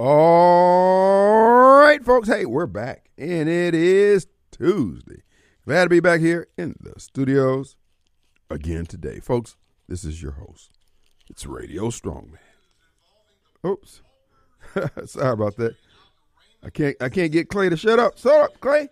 All right, folks. Hey, we're back, and it is Tuesday. Glad to be back here in the studios again today, folks. This is your host. It's Radio Strongman. Oops, sorry about that. I can't. I can't get Clay to shut up. Shut up, Clay.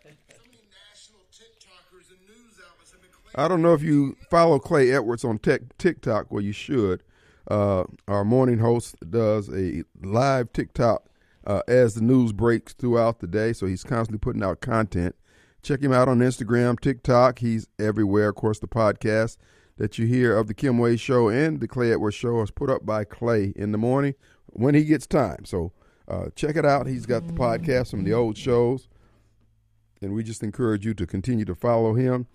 I don't know if you follow Clay Edwards on tech, TikTok, well, you should. Uh, our morning host does a live TikTok uh, as the news breaks throughout the day, so he's constantly putting out content. Check him out on Instagram, TikTok. He's everywhere. Of course, the podcast that you hear of the Kim Wade Show and the Clay Edwards Show is put up by Clay in the morning when he gets time. So uh, check it out. He's got the podcast from the old shows, and we just encourage you to continue to follow him.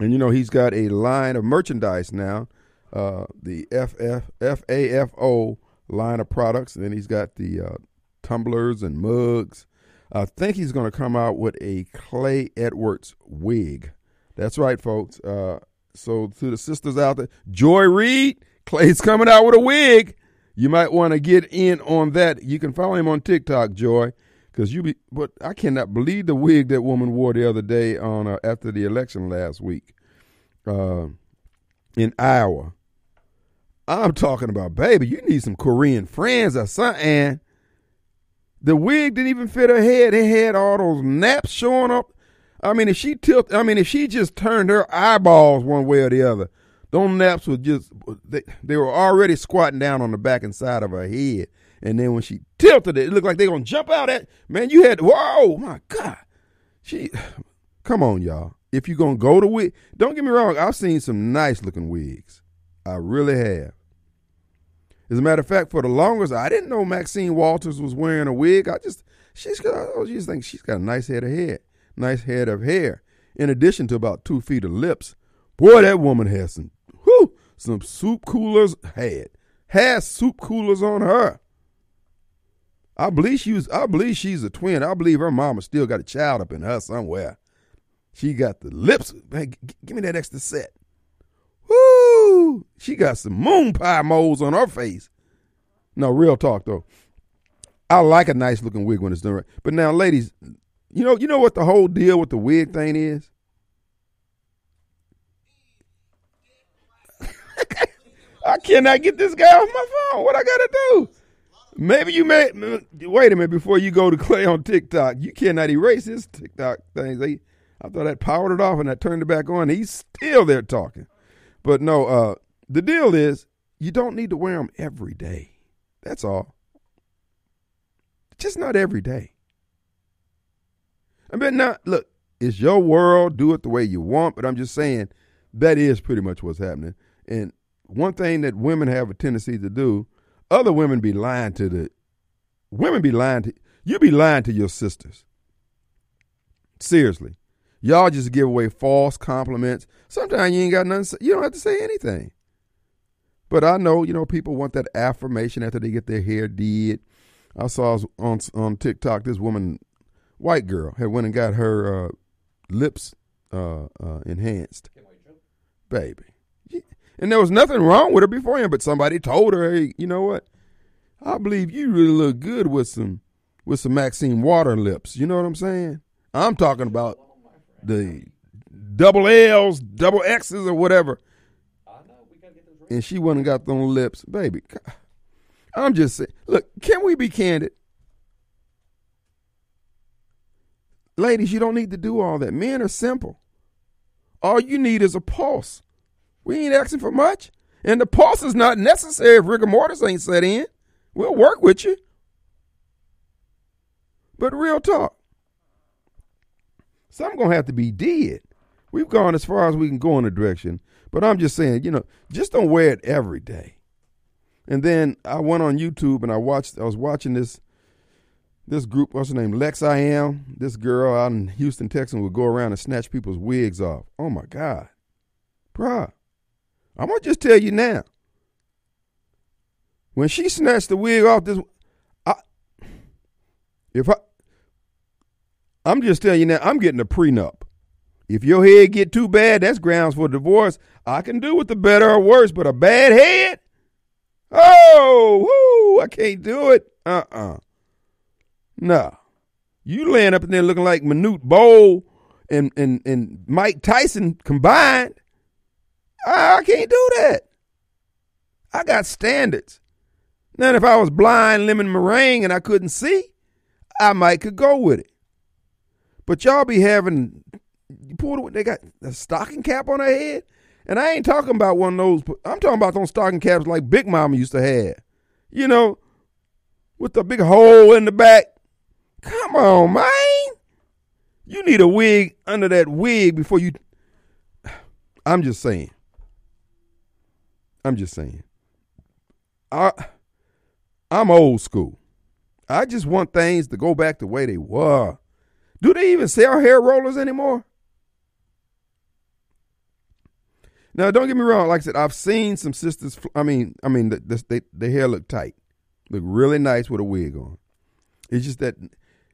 And you know, he's got a line of merchandise now, uh, the FF, FAFO line of products. And then he's got the uh, tumblers and mugs. I think he's going to come out with a Clay Edwards wig. That's right, folks. Uh, so to the sisters out there, Joy Reid, Clay's coming out with a wig. You might want to get in on that. You can follow him on TikTok, Joy, because you be. But I cannot believe the wig that woman wore the other day on uh, after the election last week, uh, in Iowa. I'm talking about, baby. You need some Korean friends or something. The wig didn't even fit her head. It had all those naps showing up. I mean, if she tilt, I mean, if she just turned her eyeballs one way or the other, those naps were just they, they were already squatting down on the back and side of her head. And then when she tilted it, it looked like they gonna jump out at man, you had whoa, my God. She come on, y'all. If you're gonna go to wig, don't get me wrong, I've seen some nice looking wigs. I really have. As a matter of fact, for the longest, I didn't know Maxine Waters was wearing a wig. I just she's got I just think she's got a nice head of hair, nice head of hair. In addition to about two feet of lips, boy, that woman has some whew, some soup coolers had has soup coolers on her. I believe she was. I believe she's a twin. I believe her mama still got a child up in her somewhere. She got the lips. Man, give me that extra set. Woo! She got some moon pie moles on her face. No, real talk though. I like a nice looking wig when it's done right. But now, ladies, you know, you know what the whole deal with the wig thing is? I cannot get this guy off my phone. What I gotta do? Maybe you may wait a minute before you go to Clay on TikTok. You cannot erase his TikTok things. I thought I powered it off and I turned it back on. He's still there talking. But no, uh, the deal is you don't need to wear them every day. That's all. Just not every day. I mean, not look. It's your world. Do it the way you want. But I'm just saying that is pretty much what's happening. And one thing that women have a tendency to do, other women be lying to the women be lying to you be lying to your sisters. Seriously. Y'all just give away false compliments. Sometimes you ain't got nothing. You don't have to say anything. But I know, you know, people want that affirmation after they get their hair did. I saw on on TikTok this woman, white girl, had went and got her uh, lips uh, uh, enhanced. Baby, and there was nothing wrong with her beforehand, but somebody told her, "Hey, you know what? I believe you really look good with some with some Maxine Water lips." You know what I'm saying? I'm talking about the double L's, double X's, or whatever. And she and got them lips, baby. I'm just saying. Look, can we be candid? Ladies, you don't need to do all that. Men are simple. All you need is a pulse. We ain't asking for much. And the pulse is not necessary if rigor mortis ain't set in. We'll work with you. But real talk. Some gonna have to be dead. We've gone as far as we can go in a direction. But I'm just saying, you know, just don't wear it every day. And then I went on YouTube and I watched I was watching this this group, what's her name? Lex I am. This girl out in Houston, Texas would go around and snatch people's wigs off. Oh my God. Bruh. I'm gonna just tell you now. When she snatched the wig off this I if I I'm just telling you now, I'm getting a prenup. If your head get too bad, that's grounds for divorce. I can do with the better or worse, but a bad head? Oh, whoo, I can't do it. Uh-uh. Nah. You laying up in there looking like Manute Bol and, and, and Mike Tyson combined. I, I can't do that. I got standards. Now, if I was blind, lemon meringue, and I couldn't see, I might could go with it. But y'all be having it. They got a stocking cap on their head, and I ain't talking about one of those. I'm talking about those stocking caps like Big Mama used to have. You know, with the big hole in the back. Come on, man. You need a wig under that wig before you. I'm just saying. I'm just saying. I I'm old school. I just want things to go back the way they were. Do they even sell hair rollers anymore? Now, don't get me wrong. Like I said, I've seen some sisters. I mean, I mean, the, they, their hair look tight, look really nice with a wig on. It's just that,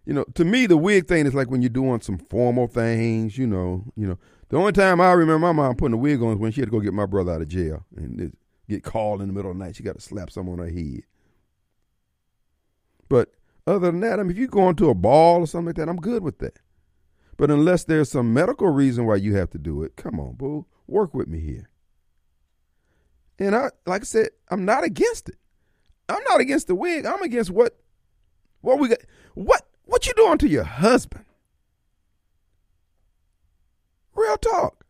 you know, to me, the wig thing is like when you're doing some formal things. You know, you know. The only time I remember my mom putting a wig on is when she had to go get my brother out of jail and get called in the middle of the night. She got to slap someone on her head. But other than that, I mean, if you're going to a ball or something like that, I'm good with that. But unless there's some medical reason why you have to do it, come on, boo, work with me here. And I, like I said, I'm not against it. I'm not against the wig. I'm against what, what we got. What, what you doing to your husband? Real talk.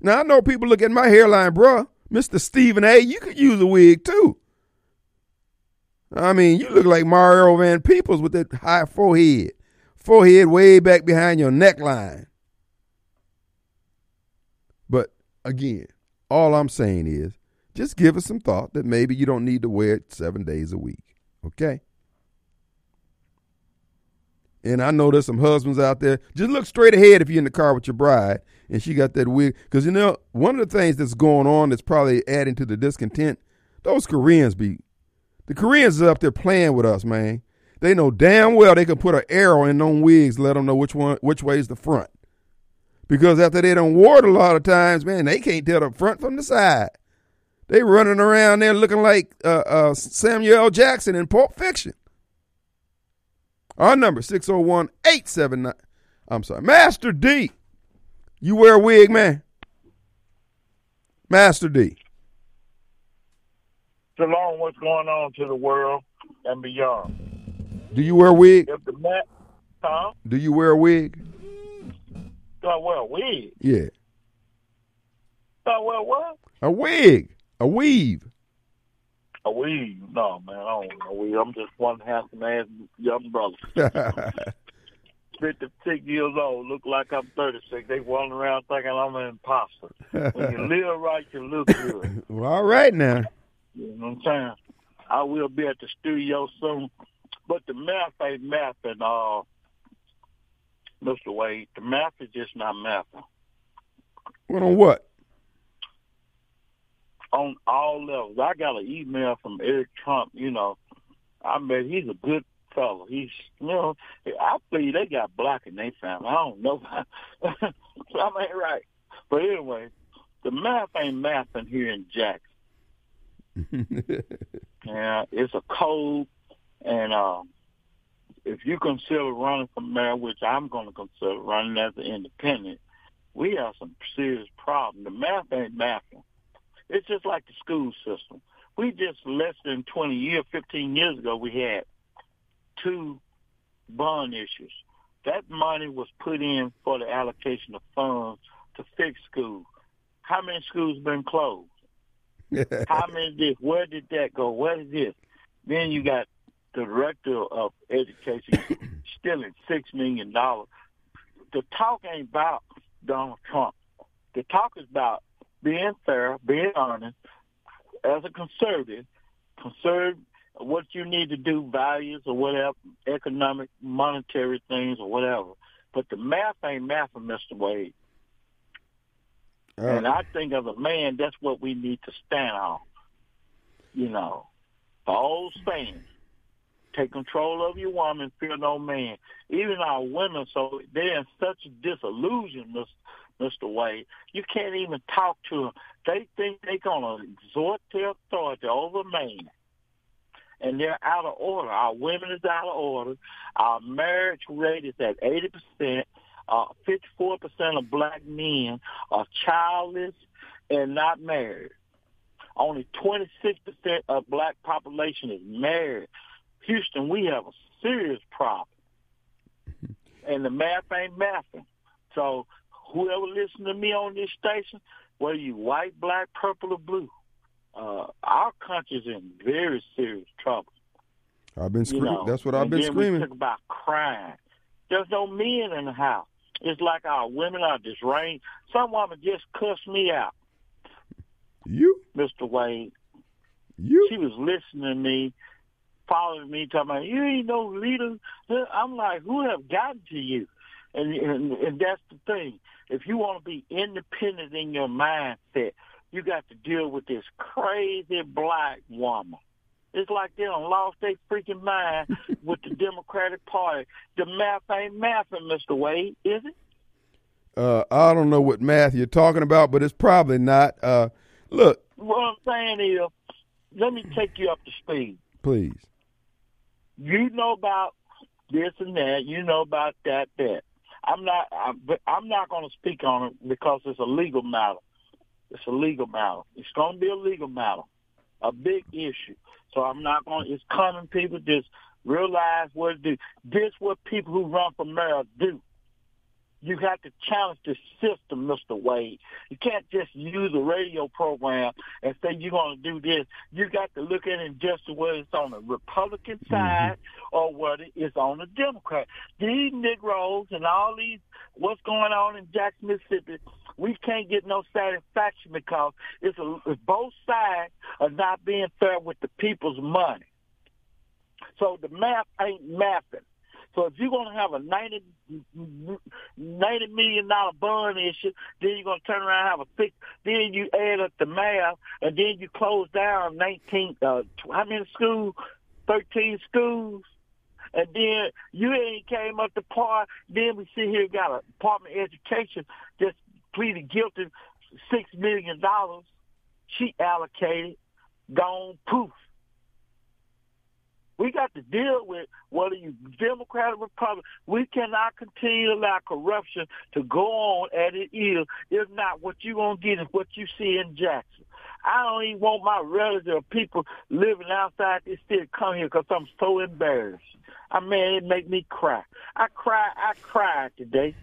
Now I know people look at my hairline, bruh. Mr. Stephen A. You could use a wig too. I mean, you look like Mario Van Peebles with that high forehead. Forehead way back behind your neckline. But again, all I'm saying is just give us some thought that maybe you don't need to wear it seven days a week. Okay? And I know there's some husbands out there. Just look straight ahead if you're in the car with your bride and she got that wig. Because, you know, one of the things that's going on that's probably adding to the discontent, those Koreans be the Koreans is up there playing with us, man. They know damn well they can put an arrow in them wigs, let them know which one, which way is the front. Because after they don't ward a lot of times, man, they can't tell the front from the side. They running around there looking like uh, uh, Samuel L. Jackson in Pulp Fiction. Our number 601 879. I'm sorry, Master D. You wear a wig, man? Master D. Shalom, what's going on to the world and beyond? Do you wear a wig? If the mat, huh? Do you wear a wig? Do I wear a wig? Yeah. Do I wear what? A wig. A weave. A weave? No, man, I don't wear a weave. I'm just one handsome ass young brother. 56 years old, look like I'm 36. They walking around thinking I'm an imposter. When you live right, you look good. well, all right now. You know what I'm saying? I will be at the studio soon. But the math ain't mathing, uh, Mr. Wade. The math is just not mathing. What on what? On all levels. I got an email from Eric Trump, you know. I mean, he's a good fellow. He's, you know, I believe they got black in their family. I don't know. so I ain't right. But anyway, the math ain't mathing here in Jackson. yeah, it's a code, and uh, if you consider running for mayor, which I'm going to consider running as an independent, we have some serious problems. The math ain't mathing. It's just like the school system. We just less than 20 years, 15 years ago, we had two bond issues. That money was put in for the allocation of funds to fix schools. How many schools been closed? How many did? Where did that go? What is this? Then you got the director of education stealing six million dollars. The talk ain't about Donald Trump. The talk is about being fair, being honest. As a conservative, conserve what you need to do, values or whatever, economic, monetary things or whatever. But the math ain't math, Mr. Wade. Uh, and I think as a man, that's what we need to stand on. You know, old saying, take control of your woman, fear no man. Even our women, so they're in such disillusion, Mr. Wade, you can't even talk to them. They think they're going to exhort their authority over man. and they're out of order. Our women is out of order. Our marriage rate is at 80%. Uh, 54% of black men are childless and not married. Only 26% of black population is married. Houston, we have a serious problem. And the math ain't mathing. So whoever listen to me on this station, whether you white, black, purple, or blue, uh, our country's in very serious trouble. I've been screaming. You know, That's what I've been and then screaming. We talk about crime. There's no men in the house. It's like our women are just disarranged. Some woman just cussed me out, You, Mr. Wayne. you. She was listening to me, following me, talking about, you ain't no leader. I'm like, who have gotten to you? And, and, and that's the thing. If you want to be independent in your mindset, you got to deal with this crazy black woman. It's like they done lost their freaking mind with the Democratic Party. The math ain't mathing, Mr. Wade, is it? Uh, I don't know what math you're talking about, but it's probably not. Uh, look, What I'm saying is, let me take you up to speed. please. You know about this and that. You know about that, that. I'm not. But I'm not going to speak on it because it's a legal matter. It's a legal matter. It's going to be a legal matter, a big issue. So I'm not going. to It's coming. People just realize what to do. This what people who run for mayor do. You got to challenge the system, Mr. Wade. You can't just use a radio program and say you're going to do this. You got to look at it just whether it's on the Republican mm-hmm. side or whether it's on the Democrat. These Negroes and all these, what's going on in Jackson, Mississippi, we can't get no satisfaction because it's, a, it's both sides are not being fair with the people's money. So the math ain't mapping. So if you're going to have a 90, 90 million dollar bond issue, then you're going to turn around and have a six, then you add up the math, and then you close down 19, uh, how many schools? 13 schools. And then you ain't came up to par. Then we sit here got a Department of Education just pleaded guilty, six million dollars. She allocated, gone poof. We got to deal with whether you Democrat or Republican. We cannot continue to allow corruption to go on as it is. If not, what you gonna get is what you see in Jackson. I don't even want my relatives or people living outside this city come here because I'm so embarrassed. I mean, it make me cry. I cry. I cried today.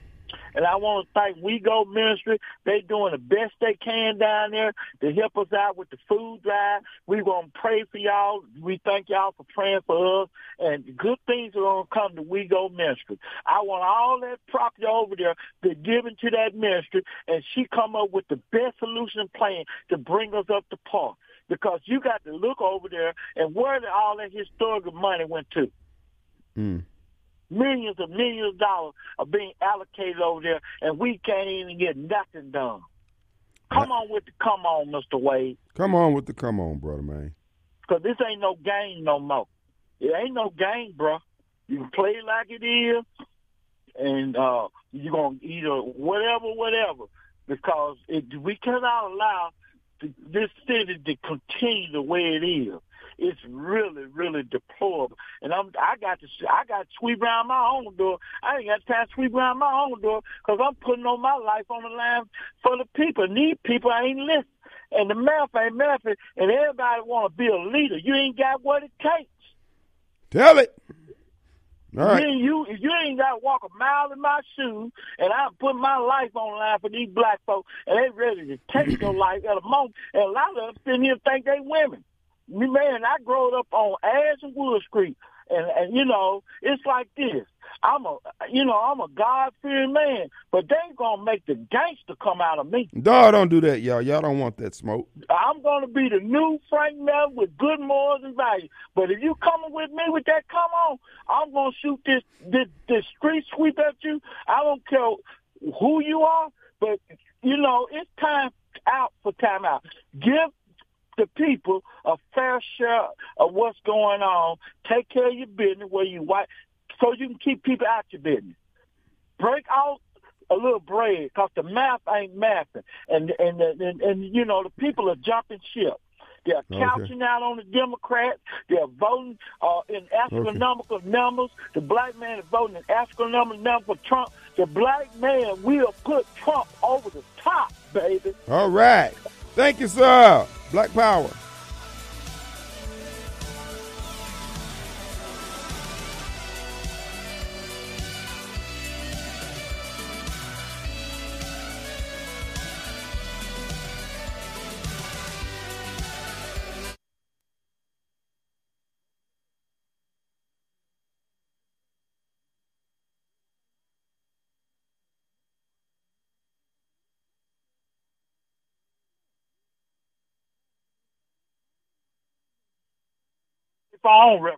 And I want to thank We Go Ministry. They doing the best they can down there to help us out with the food drive. We going to pray for y'all. We thank y'all for praying for us. And good things are going to come to We Go Ministry. I want all that property over there to given to that ministry, and she come up with the best solution plan to bring us up to par. Because you got to look over there and where all that historical money went to? Mm. Millions and millions of dollars are being allocated over there, and we can't even get nothing done. Come on with the come on, Mr. Wade, Come on with the come on, brother man. because this ain't no game no more. It ain't no game, bro. You can play it like it is, and uh, you're going to either whatever, whatever, because it, we cannot allow this city to continue the way it is. It's really, really deplorable. And I'm, I got to, I got to sweep around my own door. I ain't got time to sweep around my own door because I'm putting on my life on the line for the people. And these people ain't listening. And the math ain't mathing. And everybody want to be a leader. You ain't got what it takes. Tell it. All right. Then you, you ain't got to walk a mile in my shoes, and I put my life on line for these black folks, and they ready to take your life at a moment. And a lot of them sitting here think they women. Me, Man, I growed up on Ash and Wood Street, and and you know it's like this. I'm a, you know, I'm a God fearing man, but they gonna make the gangster come out of me. Dog, don't do that, y'all. Y'all don't want that smoke. I'm gonna be the new Frank Melvin with good morals and values. But if you coming with me with that, come on, I'm gonna shoot this this, this street sweep at you. I don't care who you are, but you know it's time out for time out. Give the people a fair share of what's going on. Take care of your business where you white, so you can keep people out your business. Break out a little bread because the math ain't mathing, and and, and and and you know the people are jumping ship. They're couching okay. out on the Democrats. They're voting uh, in astronomical okay. numbers. The black man is voting in astronomical numbers for Trump. The black man will put Trump over the top, baby. All right. Thank you, sir. Black Power. Phone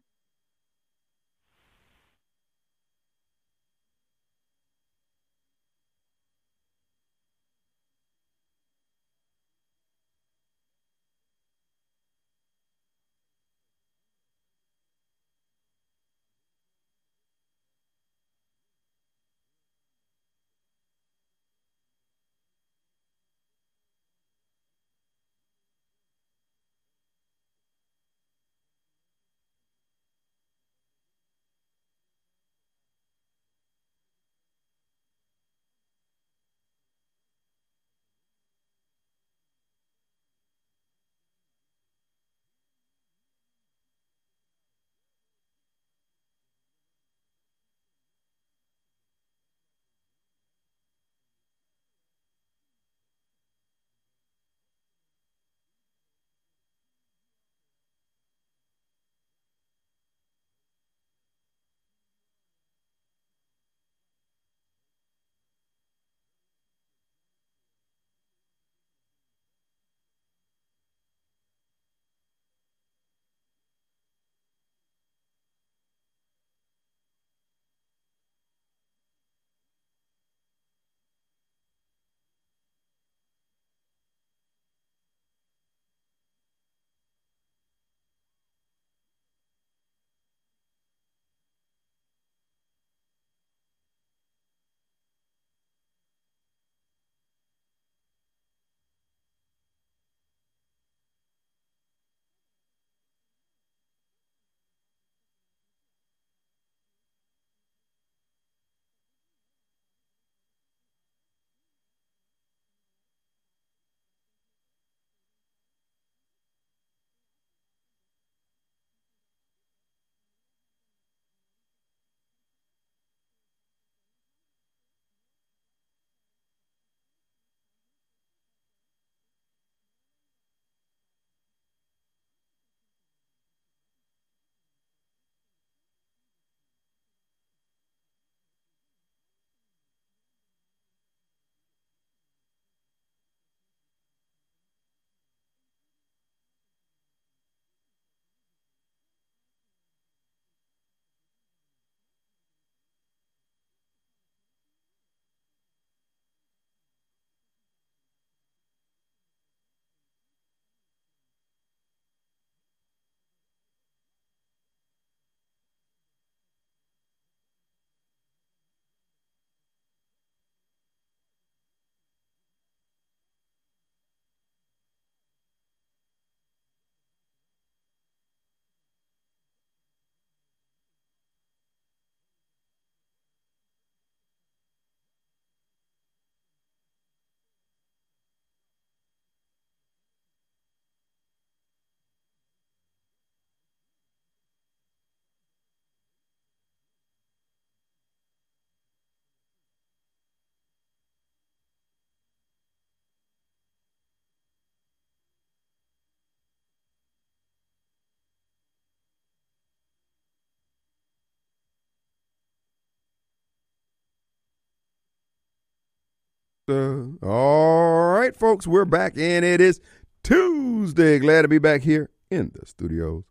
Uh, all right, folks, we're back, and it is Tuesday. Glad to be back here in the studios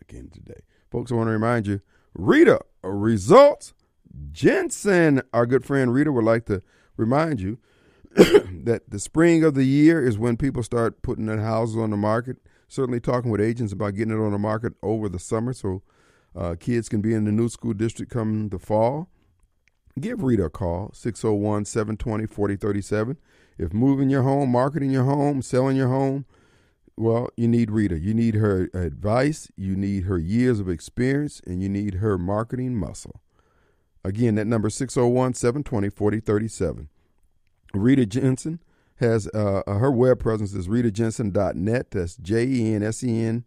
again today. Folks, I want to remind you Rita Results Jensen, our good friend Rita, would like to remind you that the spring of the year is when people start putting their houses on the market. Certainly, talking with agents about getting it on the market over the summer so uh, kids can be in the new school district come the fall give Rita a call, 601 720 4037. If moving your home, marketing your home, selling your home, Well, you need Rita. You need her advice, you need her years of experience, and you need her marketing muscle. Again, that number 601 720 4037. Rita Jensen has uh, her web presence is ritajensen.net. That's J E N S E N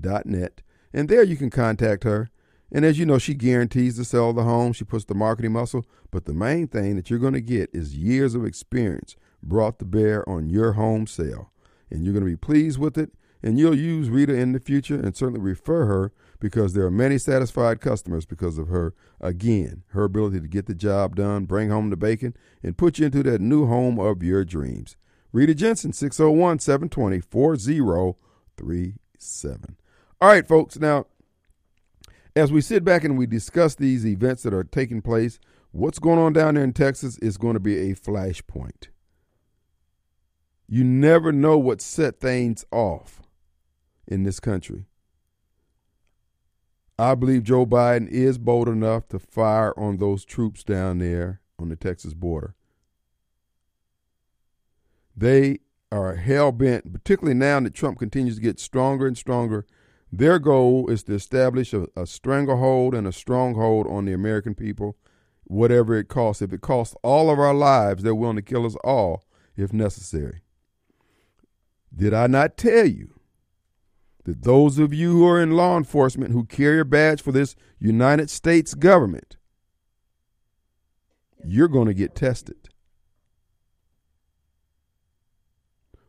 dot net. And there you can contact her. And as you know, she guarantees to sell the home. She puts the marketing muscle. But the main thing that you're going to get is years of experience brought to bear on your home sale. And you're going to be pleased with it. And you'll use Rita in the future and certainly refer her because there are many satisfied customers because of her, again, her ability to get the job done, bring home the bacon, and put you into that new home of your dreams. Rita Jensen, 601 720 4037. All right, folks. Now, as we sit back and we discuss these events that are taking place, what's going on down there in Texas is going to be a flashpoint. You never know what set things off in this country. I believe Joe Biden is bold enough to fire on those troops down there on the Texas border. They are hell bent, particularly now that Trump continues to get stronger and stronger their goal is to establish a, a stranglehold and a stronghold on the American people, whatever it costs. If it costs all of our lives, they're willing to kill us all if necessary. Did I not tell you that those of you who are in law enforcement who carry a badge for this United States government, you're going to get tested?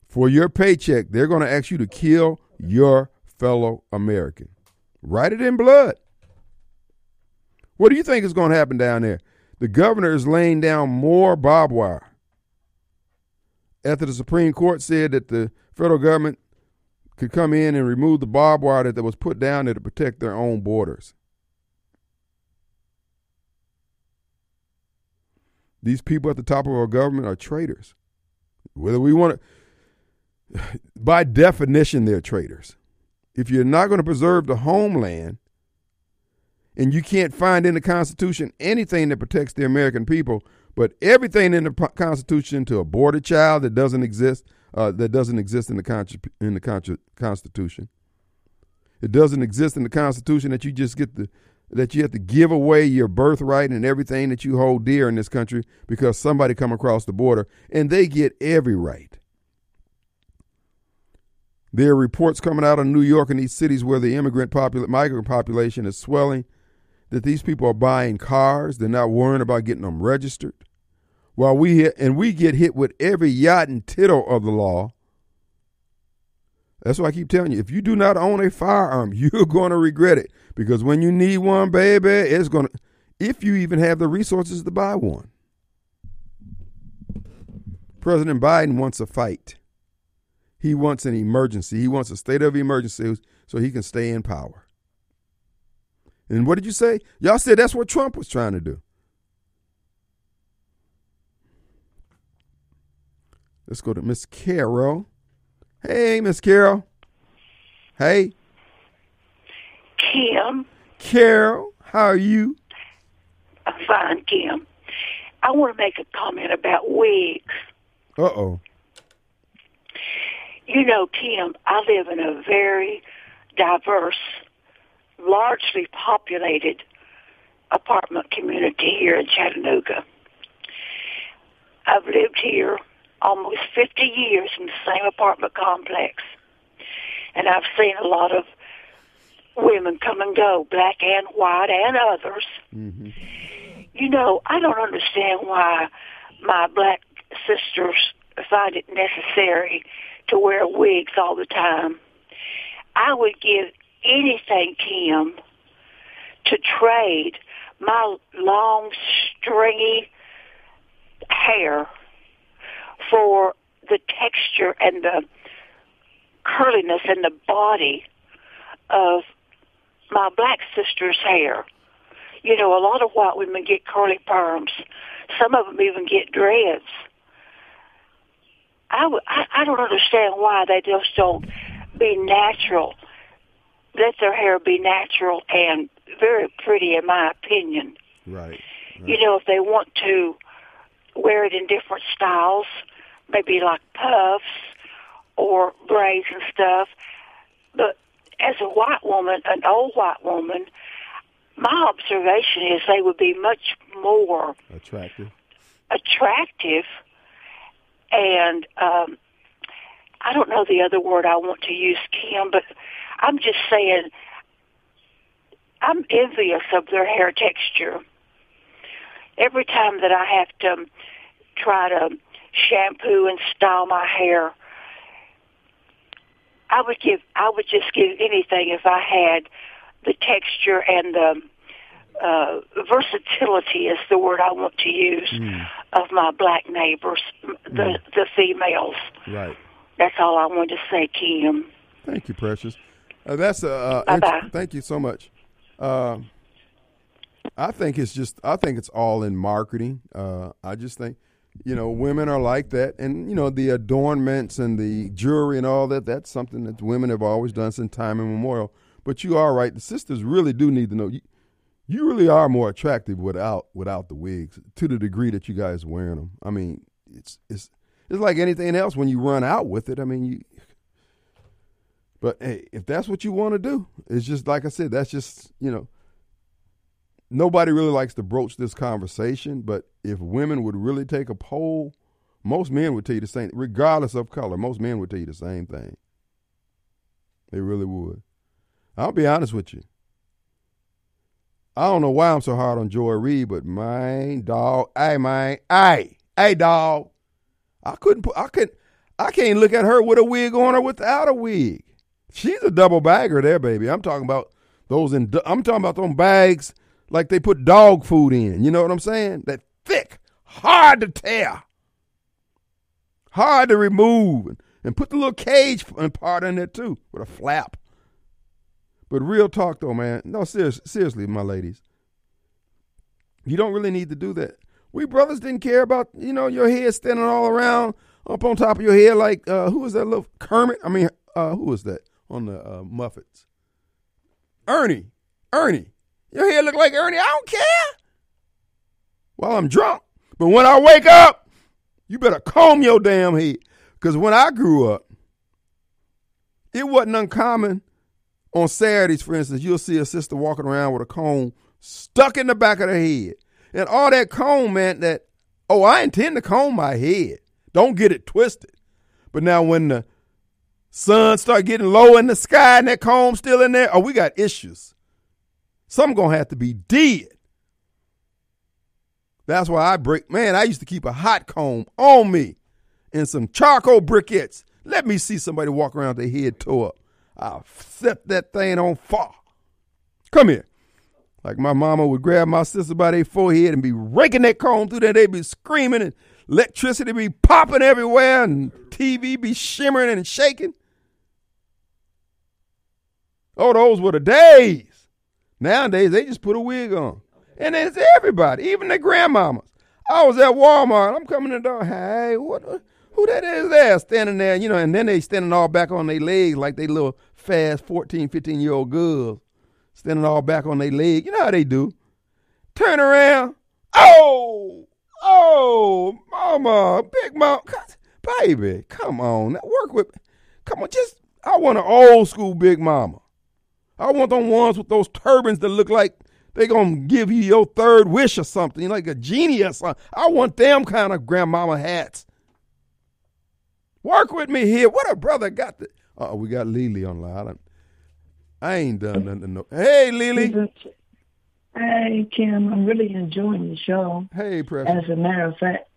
For your paycheck, they're going to ask you to kill your fellow American. Write it in blood. What do you think is going to happen down there? The governor is laying down more barbed wire. After the Supreme Court said that the federal government could come in and remove the barbed wire that was put down there to protect their own borders. These people at the top of our government are traitors. Whether we want to, by definition, they're traitors if you're not going to preserve the homeland and you can't find in the Constitution anything that protects the American people, but everything in the Constitution to abort a child that doesn't exist, uh, that doesn't exist in the con- in the con- Constitution. It doesn't exist in the Constitution that you just get the that you have to give away your birthright and everything that you hold dear in this country because somebody come across the border and they get every right. There are reports coming out of New York and these cities where the immigrant popul- migrant population is swelling that these people are buying cars. They're not worrying about getting them registered. While we hit, and we get hit with every yacht and tittle of the law. That's why I keep telling you, if you do not own a firearm, you're going to regret it because when you need one, baby, it's going to. If you even have the resources to buy one. President Biden wants a fight. He wants an emergency. He wants a state of emergency so he can stay in power. And what did you say? Y'all said that's what Trump was trying to do. Let's go to Miss Carol. Hey, Miss Carol. Hey. Kim. Carol, how are you? I'm fine, Kim. I want to make a comment about wigs. Uh oh. You know, Kim, I live in a very diverse, largely populated apartment community here in Chattanooga. I've lived here almost 50 years in the same apartment complex. And I've seen a lot of women come and go, black and white and others. Mm-hmm. You know, I don't understand why my black sisters find it necessary to wear wigs all the time. I would give anything, Kim, to trade my long, stringy hair for the texture and the curliness and the body of my black sister's hair. You know, a lot of white women get curly perms. Some of them even get dreads. I, I, I don't understand why they just don't be natural. Let their hair be natural and very pretty, in my opinion. Right. right. You know, if they want to wear it in different styles, maybe like puffs or braids and stuff. But as a white woman, an old white woman, my observation is they would be much more Attractive. attractive and um I don't know the other word I want to use, Kim, but I'm just saying I'm envious of their hair texture. Every time that I have to try to shampoo and style my hair, I would give I would just give anything if I had the texture and the uh, versatility is the word I want to use Mm. of my black neighbors, the the females. Right. That's all I wanted to say, Kim. Thank you, Precious. Uh, that's uh, uh, int- thank you so much. Uh, I think it's just I think it's all in marketing. Uh, I just think you know women are like that, and you know the adornments and the jewelry and all that. That's something that women have always done since time immemorial. But you are right. The sisters really do need to know. You, you really are more attractive without without the wigs to the degree that you guys wearing them. I mean, it's it's it's like anything else when you run out with it. I mean, you but hey, if that's what you want to do, it's just like I said, that's just, you know, nobody really likes to broach this conversation, but if women would really take a poll, most men would tell you the same, regardless of color, most men would tell you the same thing. They really would. I'll be honest with you. I don't know why I'm so hard on Joy Reid, but man, dog, hey man, hey, hey dog. I couldn't put I couldn't I can't look at her with a wig on or without a wig. She's a double bagger there, baby. I'm talking about those in. I'm talking about those bags like they put dog food in. You know what I'm saying? That thick, hard to tear, hard to remove, and, and put the little cage part in there too with a flap. But real talk though, man. No, serious, seriously, my ladies. You don't really need to do that. We brothers didn't care about you know your head standing all around up on top of your head like uh, who was that little Kermit? I mean, uh, who was that on the uh, Muppets? Ernie, Ernie, your hair look like Ernie. I don't care. Well, I'm drunk, but when I wake up, you better comb your damn head. Cause when I grew up, it wasn't uncommon. On Saturdays, for instance, you'll see a sister walking around with a comb stuck in the back of her head. And all that comb meant that, oh, I intend to comb my head. Don't get it twisted. But now when the sun start getting low in the sky and that comb still in there, oh, we got issues. Something gonna have to be dead. That's why I break. Man, I used to keep a hot comb on me and some charcoal briquettes. Let me see somebody walk around their head tore up. I'll set that thing on fire. Come here. Like my mama would grab my sister by their forehead and be raking that comb through there. They'd be screaming and electricity be popping everywhere and TV be shimmering and shaking. Oh, those were the days. Nowadays, they just put a wig on. And it's everybody, even the grandmamas. I was at Walmart. I'm coming in the door. Hey, what? Who that is there standing there? You know, and then they standing all back on their legs like they little fast 14, 15 year old girls standing all back on their leg. You know how they do. Turn around. Oh, oh, mama, big mama, baby, come on, work with. me. Come on, just I want an old school big mama. I want them ones with those turbans that look like they gonna give you your third wish or something, like a genie or something. I want them kind of grandmama hats. Work with me here. What a brother got the. Oh, we got Lily on online. I ain't done nothing. No. Hey, Lily. Hey, Kim. I'm really enjoying the show. Hey, Precious. As a matter of fact,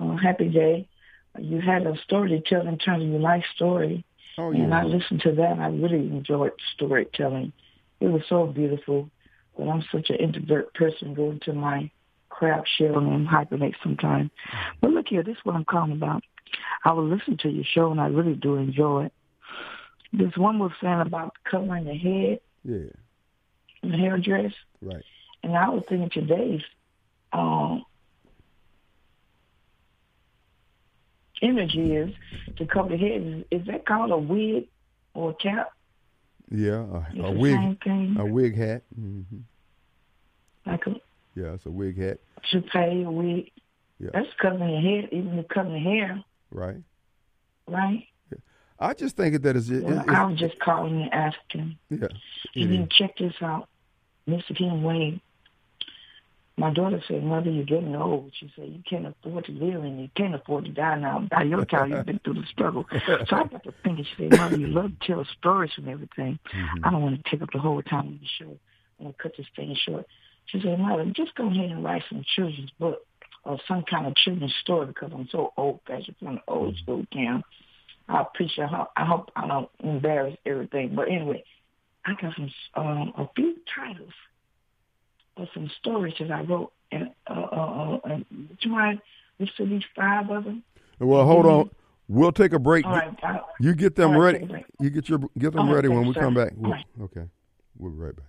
uh, happy day. You had a story to tell in terms of your life story. Oh, yeah. And. I listened to that. I really enjoyed storytelling. It was so beautiful. But I'm such an introvert person, going to my crab shell and hibernate sometimes. But look here, this is what I'm calling about. I will listen to your show, and I really do enjoy it. This one was saying about covering the head Yeah, the hairdress. right. And I was thinking today's um, energy is to cover the head. Is, is that called a wig or a cap? Yeah, a, a wig, thing. a wig hat. hmm like a Yeah, it's a wig hat. toupee, a wig. Yeah. That's covering your head, even the hair, Right. right? I just think that is. It, Well, it's, I was just calling and asking. yeah. You it need check this out. Mr. King Wayne. My daughter said, Mother, you're getting old. She said, You can't afford to live and you can't afford to die now. By your time, you've been through the struggle. So I got to thinking, she said, Mother, you love to tell stories and everything. Mm-hmm. I don't want to take up the whole time of the show. I'm going to cut this thing short. She said, Mother, just go ahead and write some children's book or some kind of children's story because I'm so old-fashioned from the old school camp. I appreciate how I hope I don't embarrass everything. But anyway, I got some um, a few titles of some stories that I wrote, and uh, uh, uh, and would you mind listen to these five of them? Well, hold on. We'll take a break. All right, I, You get them right, ready. take a break. You get your get them All right, ready when we sir. come back. We'll-. Okay, we'll be right back.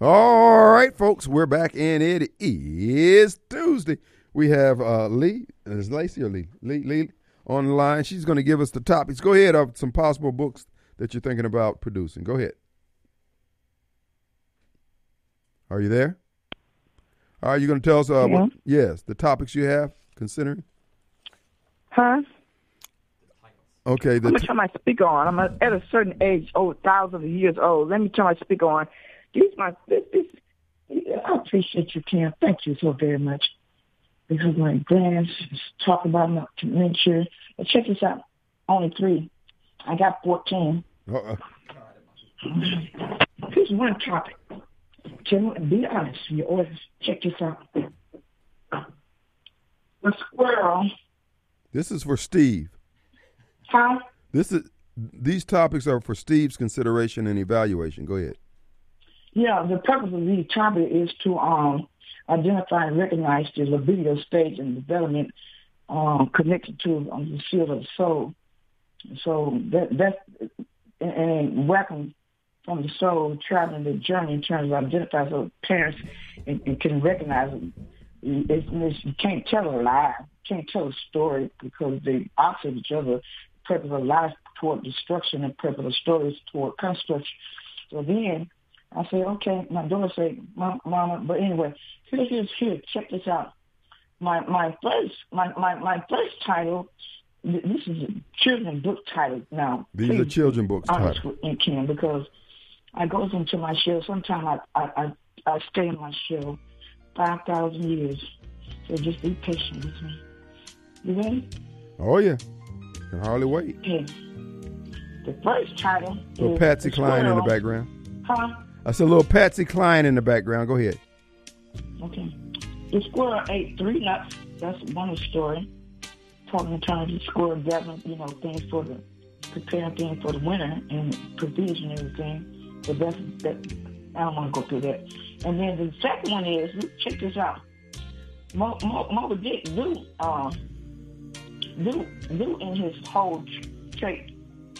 All right, folks, we're back, and it is Tuesday. We have uh, Lee, is Lacey or Lee? Lee, Lee on the line. She's going to give us the topics. Go ahead of some possible books that you're thinking about producing. Go ahead. Are you there? Are you going to tell us? Uh, Yeah. what, yes, the topics you have considering. Huh? Okay, the I'm gonna turn my speaker on. I'm at a certain age, oh, thousands of years old. Let me turn my speaker on. These my this, this I appreciate you, Kim. Thank you so very much. Because my grands is talking about my dementia. But check this out. Only three. I got fourteen. uh, Here's one topic. Me, be honest. Your orders. Check this out. The squirrel. this is for Steve. Huh? This is these topics are for Steve's consideration and evaluation. Go ahead. Yeah, the purpose of these topics is to um, identify and recognize the libido stage and development um, connected to um, the field of the soul. So that that's and, and welcome from the soul traveling the journey in terms of identify so parents and, and can recognize it. It's, it's, you can't tell a lie, you can't tell a story because they opposite each other. Purpose of life toward destruction and purpose of stories toward construction. So then I said, okay. My daughter said, "Mom- Mama, but anyway, here, here's here. Check this out. My my first my my, my first title. This is a children's book title now. These are Please children books title. me, because I goes into my shell. Sometimes I I I, I stay in my shell five thousand years. So just be patient with me. You ready? Oh yeah, can hardly wait. Okay. The first title is Patsy Cline in the background. Huh? I said little Patsy Cline in the background. Go ahead. Okay. The squirrel ate three nuts. That's one story. Talking in terms of squirrel gathering, you know, things for the preparing things for the winter and provision and everything. But that's that. I don't want to go through that. And then the second one is check this out. Mo, Mo, Moby Dick do uh, do do in his whole trait.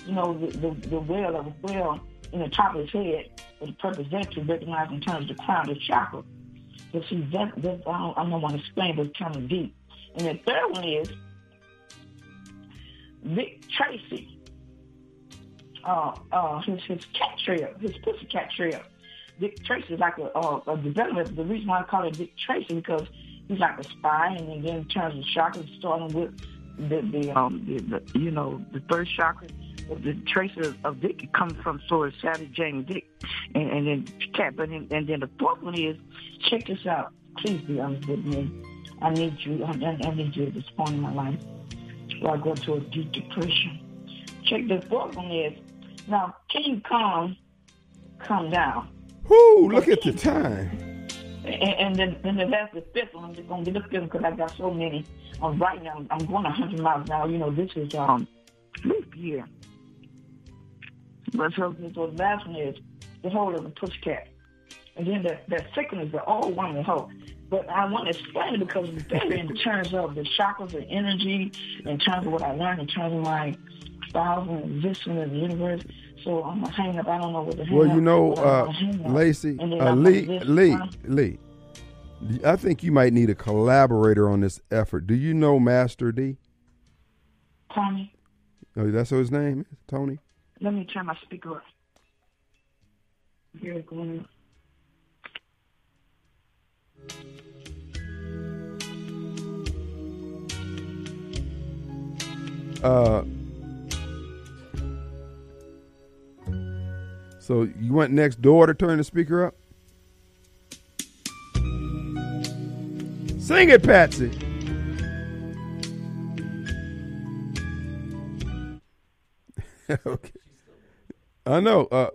You know, the the, the whale of the whale in the top of his head for the purpose to recognize in terms of the crown of chakra. But see, that, that I, don't, I don't want to explain, but it's kind of deep. And the third one is Dick Tracy. Uh, uh, his his cat trail, his pussy cat trail. Dick Tracy is like a, uh, a development. The reason why I call it Dick Tracy because he's like a spy, and then in terms of chakras, starting with the the um the, the you know the third chakra. The traces of, of Dick comes from sort of Savage James Dick, and, and then cat. But then, and then the fourth one is check this out. Please be honest with me. I need you. I, I need you at this point in my life. Before I go into a deep depression. Check the fourth one is now. Can you calm, calm down? Whoo! Look at the time. And, and then, then the last, the fifth one, I'm just gonna get the fifth because I got so many. I'm right now. I'm going 100 miles now. You know, this is um leap year. But the last one is the whole of the pussycat. And then the, the second is the old woman hoe. But I want to explain it because it's better in terms of the chakras and energy, in terms of what I learned, in terms of my styles and existence in the universe. So I'm gonna hang up. I don't know what to hang Well, you know, uh, gonna hang up. Lacey, uh, Lee, Lee? Lee. I think you might need a collaborator on this effort. Do you know Master D? Tony. Oh, that's what his name is, Tony. Let me turn my speaker up. Here it goes. Uh, so you went next door to turn the speaker up. Sing it, Patsy. okay. I know. Uh,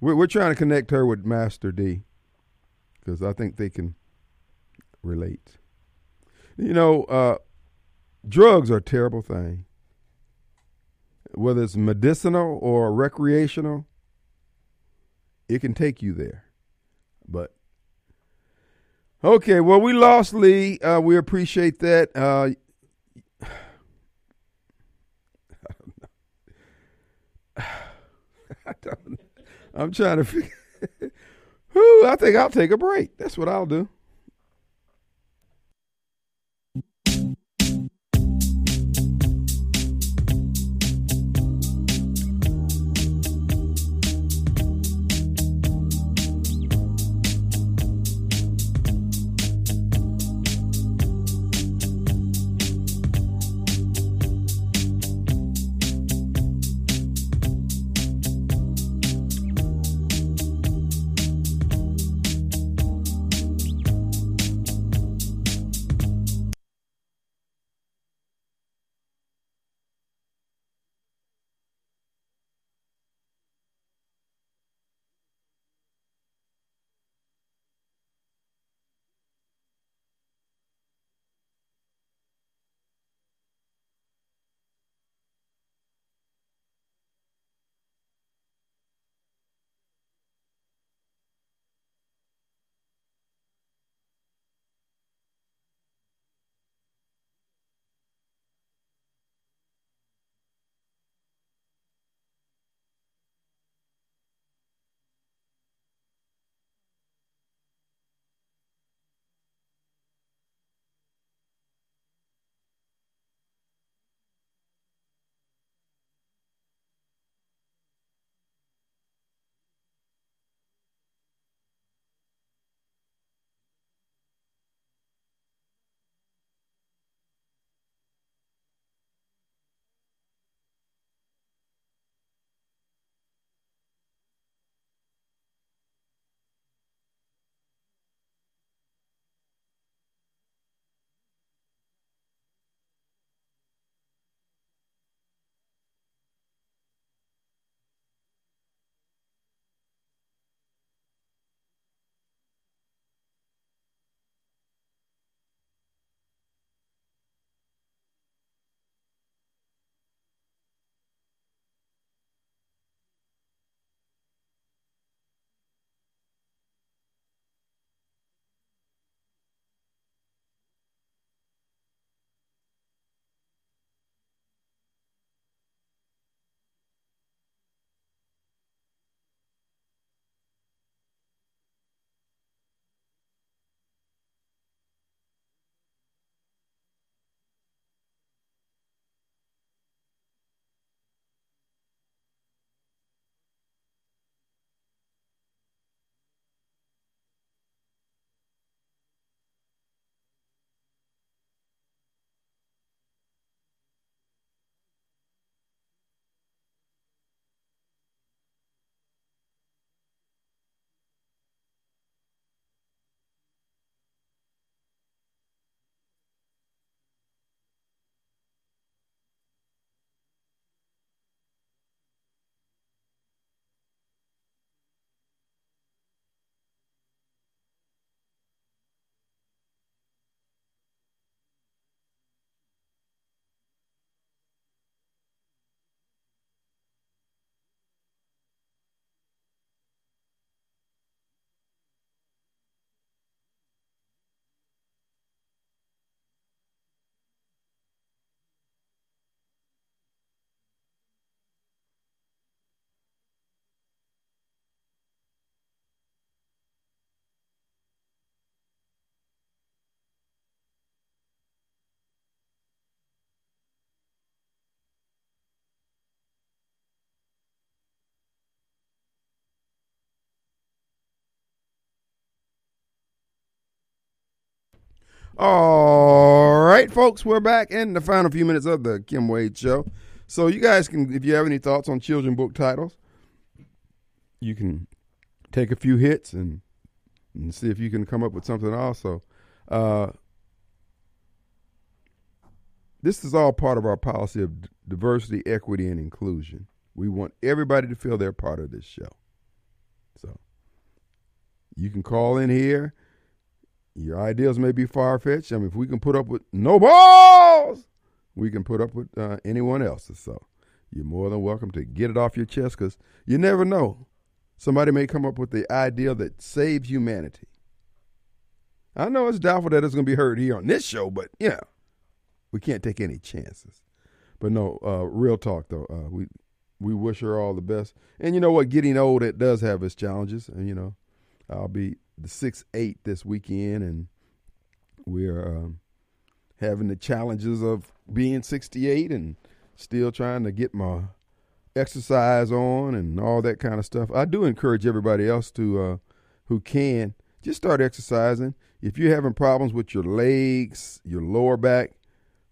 we're we're trying to connect her with Master D because I think they can relate. You know, uh, drugs are a terrible thing whether it's medicinal or recreational, it can take you there. But okay, well, we lost Lee. Uh, we appreciate that. Uh, I I'm trying to figure. Whew, I think I'll take a break. That's what I'll do. All right, folks, we're back in the final few minutes of the Kim Wade Show. So, you guys can, if you have any thoughts on children book titles, you can take a few hits and, and see if you can come up with something also. Uh, this is all part of our policy of diversity, equity, and inclusion. We want everybody to feel they're part of this show. So, you can call in here your ideas may be far fetched. I mean, if we can put up with no balls, we can put up with uh, anyone else's. So you're more than welcome to get it off your chest because you never know. Somebody may come up with the idea that saves humanity. I know it's doubtful that it's going to be heard here on this show, but yeah, we can't take any chances. But no, uh, real talk though, uh, we we wish her all the best. And you know what? Getting old, it does have its challenges. And you know, I'll be the six eight this weekend, and we're um, having the challenges of being 68 and still trying to get my exercise on and all that kind of stuff. I do encourage everybody else to uh, who can just start exercising. If you're having problems with your legs, your lower back,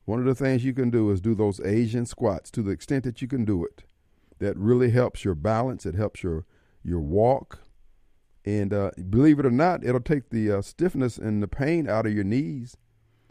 one of the things you can do is do those Asian squats to the extent that you can do it. That really helps your balance. It helps your your walk. And uh, believe it or not, it'll take the uh, stiffness and the pain out of your knees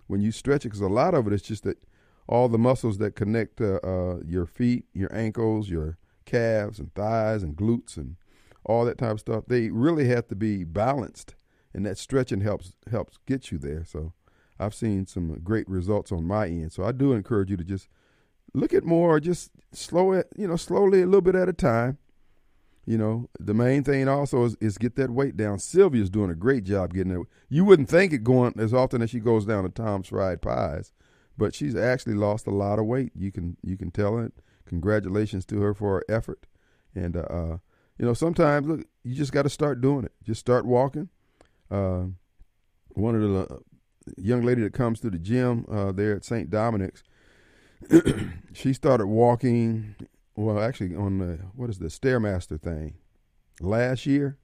when you stretch it. Because a lot of it is just that all the muscles that connect uh, uh, your feet, your ankles, your calves and thighs and glutes and all that type of stuff, they really have to be balanced. And that stretching helps helps get you there. So I've seen some great results on my end. So I do encourage you to just look at more, just slow it, you know, slowly a little bit at a time. You know, the main thing also is, is get that weight down. Sylvia's doing a great job getting it. You wouldn't think it going as often as she goes down to Tom's Fried Pies, but she's actually lost a lot of weight. You can you can tell it. Congratulations to her for her effort. And uh, uh you know, sometimes look, you just got to start doing it. Just start walking. Uh, one of the young lady that comes to the gym uh, there at St. Dominic's, she started walking. Well, actually, on the what is the stairmaster thing last year.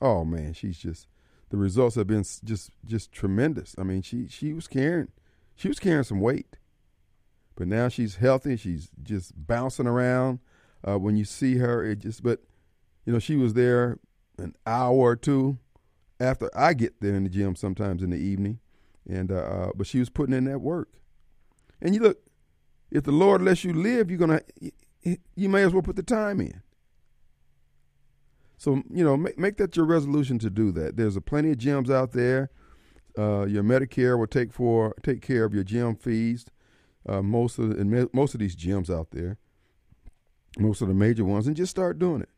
Oh man, she's just the results have been just just tremendous. I mean, she she was carrying she was carrying some weight, but now she's healthy. She's just bouncing around. Uh, when you see her, it just but you know she was there an hour or two after I get there in the gym sometimes in the evening, and uh, uh, but she was putting in that work. And you look, if the Lord lets you live, you're gonna you may as well put the time in. So you know, make, make that your resolution to do that. There's a plenty of gyms out there. Uh, your Medicare will take for take care of your gym fees. Uh, most of most of these gyms out there, most of the major ones, and just start doing it.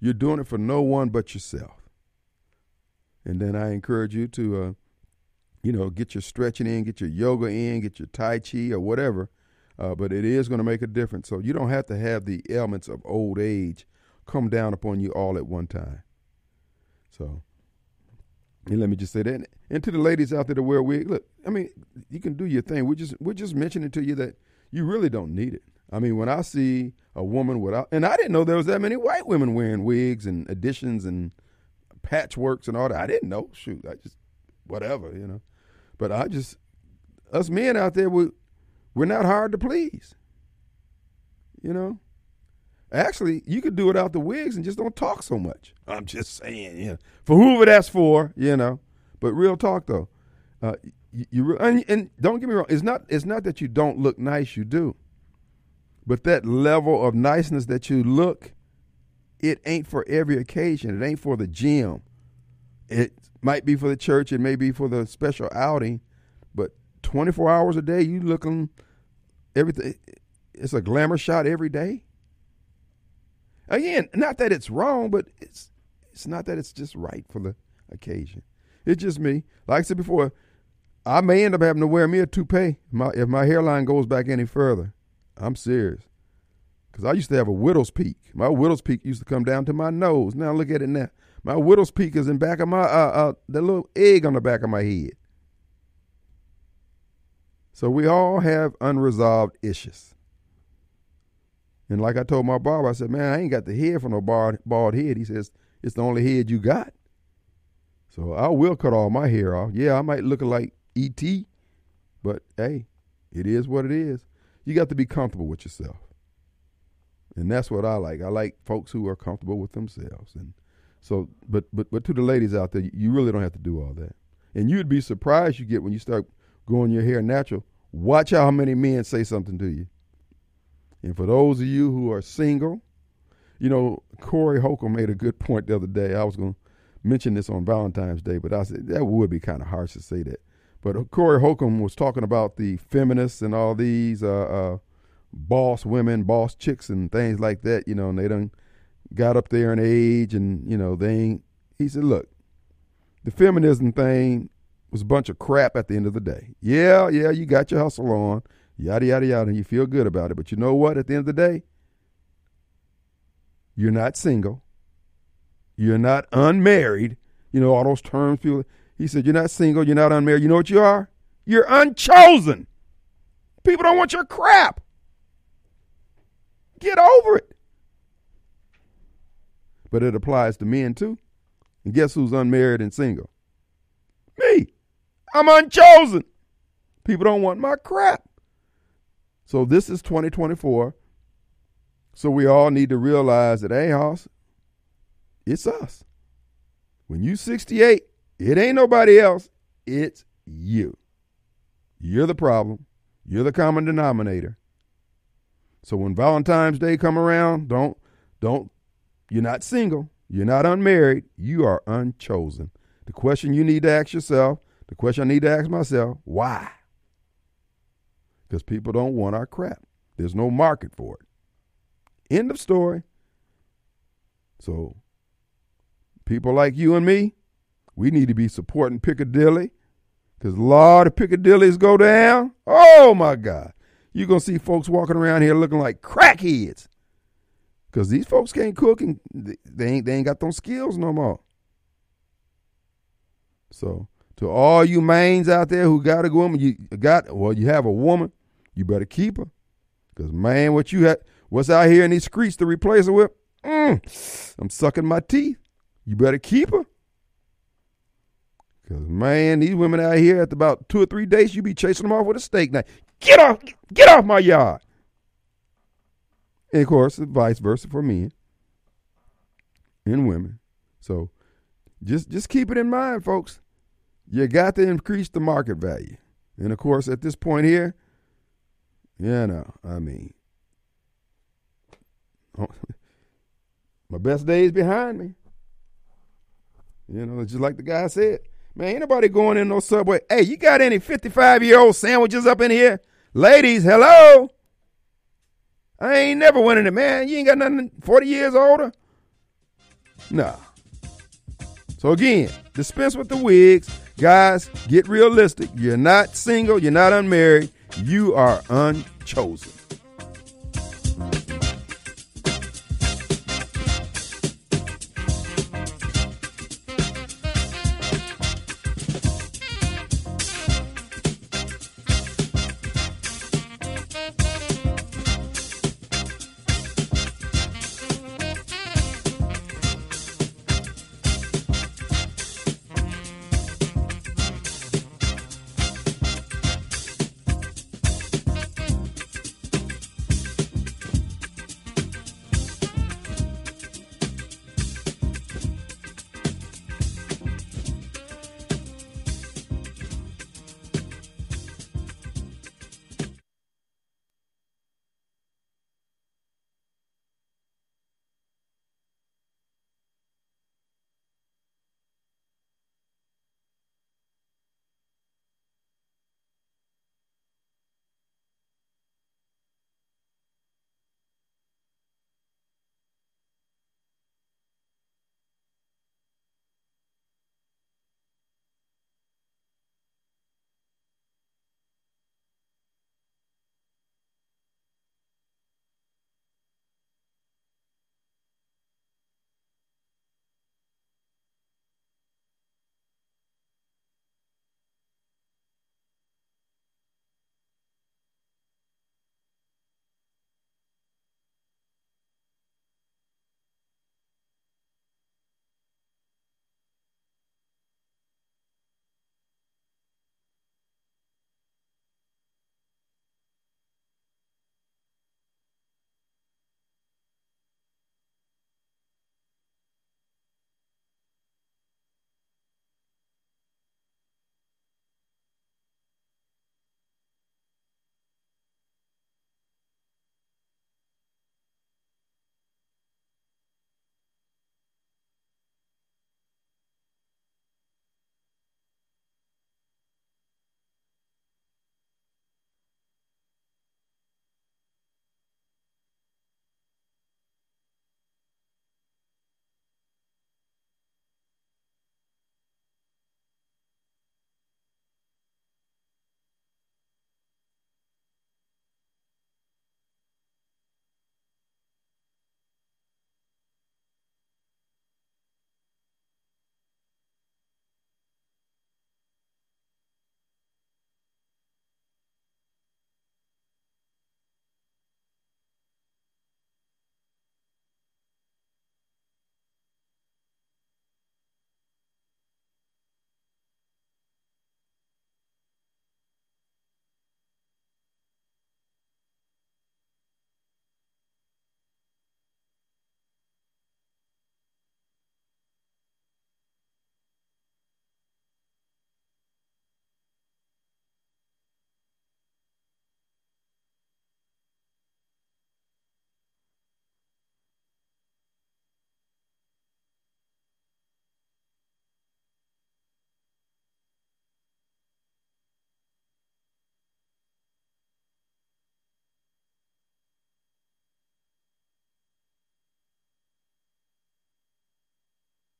You're doing it for no one but yourself. And then I encourage you to uh, you know, get your stretching in, get your yoga in, get your Tai Chi or whatever. Uh, but it is going to make a difference. So you don't have to have the elements of old age come down upon you all at one time. So, and let me just say that. And to the ladies out there that wear wigs, look, I mean, you can do your thing. We're just we're just mentioning to you that you really don't need it. I mean, when I see a woman without, and I didn't know there was that many white women wearing wigs and additions and patchworks and all that. I didn't know. Shoot, I just whatever, you know. But I just, us men out there, we, we're not hard to please. You know? Actually, you could do it out the wigs and just don't talk so much. I'm just saying, yeah. For whoever that's for, you know. But real talk though, uh, you, you and, and don't get me wrong. It's not it's not that you don't look nice. You do, but that level of niceness that you look, it ain't for every occasion. It ain't for the gym. It might be for the church, it may be for the special outing, but 24 hours a day, you looking everything. It's a glamour shot every day. Again, not that it's wrong, but it's it's not that it's just right for the occasion. It's just me. Like I said before, I may end up having to wear me a toupee my, if my hairline goes back any further. I'm serious. Because I used to have a widow's peak. My widow's peak used to come down to my nose. Now look at it now. My widow's peak is in back of my uh, uh the little egg on the back of my head. So we all have unresolved issues. And like I told my barber, I said, man, I ain't got the head for no bald, bald head. He says, it's the only head you got. So I will cut all my hair off. Yeah, I might look like E.T., but hey, it is what it is. You got to be comfortable with yourself. And that's what I like. I like folks who are comfortable with themselves. And so, but but but to the ladies out there, you really don't have to do all that. And you'd be surprised you get when you start growing your hair natural. Watch how many men say something to you. And for those of you who are single, you know, Corey Holcomb made a good point the other day. I was going to mention this on Valentine's Day, but I said that would be kind of harsh to say that. But Corey Holcomb was talking about the feminists and all these uh, uh, boss women, boss chicks, and things like that. You know, and they don't got up there in age and, you know, they ain't. He said, look, the feminism thing was a bunch of crap at the end of the day. Yeah, yeah, you got your hustle on, yada, yada, yada, and you feel good about it. But you know what? At the end of the day, you're not single. You're not unmarried. You know, all those terms people. He said, You're not single, you're not unmarried. You know what you are? You're unchosen. People don't want your crap. Get over it. But it applies to men too. And guess who's unmarried and single? Me. I'm unchosen. People don't want my crap. So this is 2024. So we all need to realize that, hey, Hoss, it's us. When you 68, it ain't nobody else. It's you. You're the problem. You're the common denominator. So when Valentine's Day come around, don't don't you're not single, you're not unmarried, you are unchosen. The question you need to ask yourself, the question I need to ask myself, why? Because people don't want our crap. There's no market for it. End of story. So people like you and me, we need to be supporting Piccadilly because a lot of Piccadillys go down. Oh my God. You're going to see folks walking around here looking like crackheads because these folks can't cook and they ain't, they ain't got those skills no more. So, to all you mains out there who got a woman, you got, well, you have a woman, you better keep her. Because, man, what you had, what's out here in these streets to replace her with? Mm, I'm sucking my teeth. You better keep her. Because, man, these women out here, after about two or three days, you be chasing them off with a steak knife. Get off, get off my yard. And of course, vice versa for men and women. So just just keep it in mind, folks. You got to increase the market value. And of course, at this point here, yeah, no, I mean, my best days behind me. You know, just like the guy said, man, ain't nobody going in no subway. Hey, you got any 55 year old sandwiches up in here? Ladies, hello. I ain't never went in it, man. You ain't got nothing 40 years older? Nah. So again, dispense with the wigs. Guys, get realistic. You're not single, you're not unmarried, you are unchosen.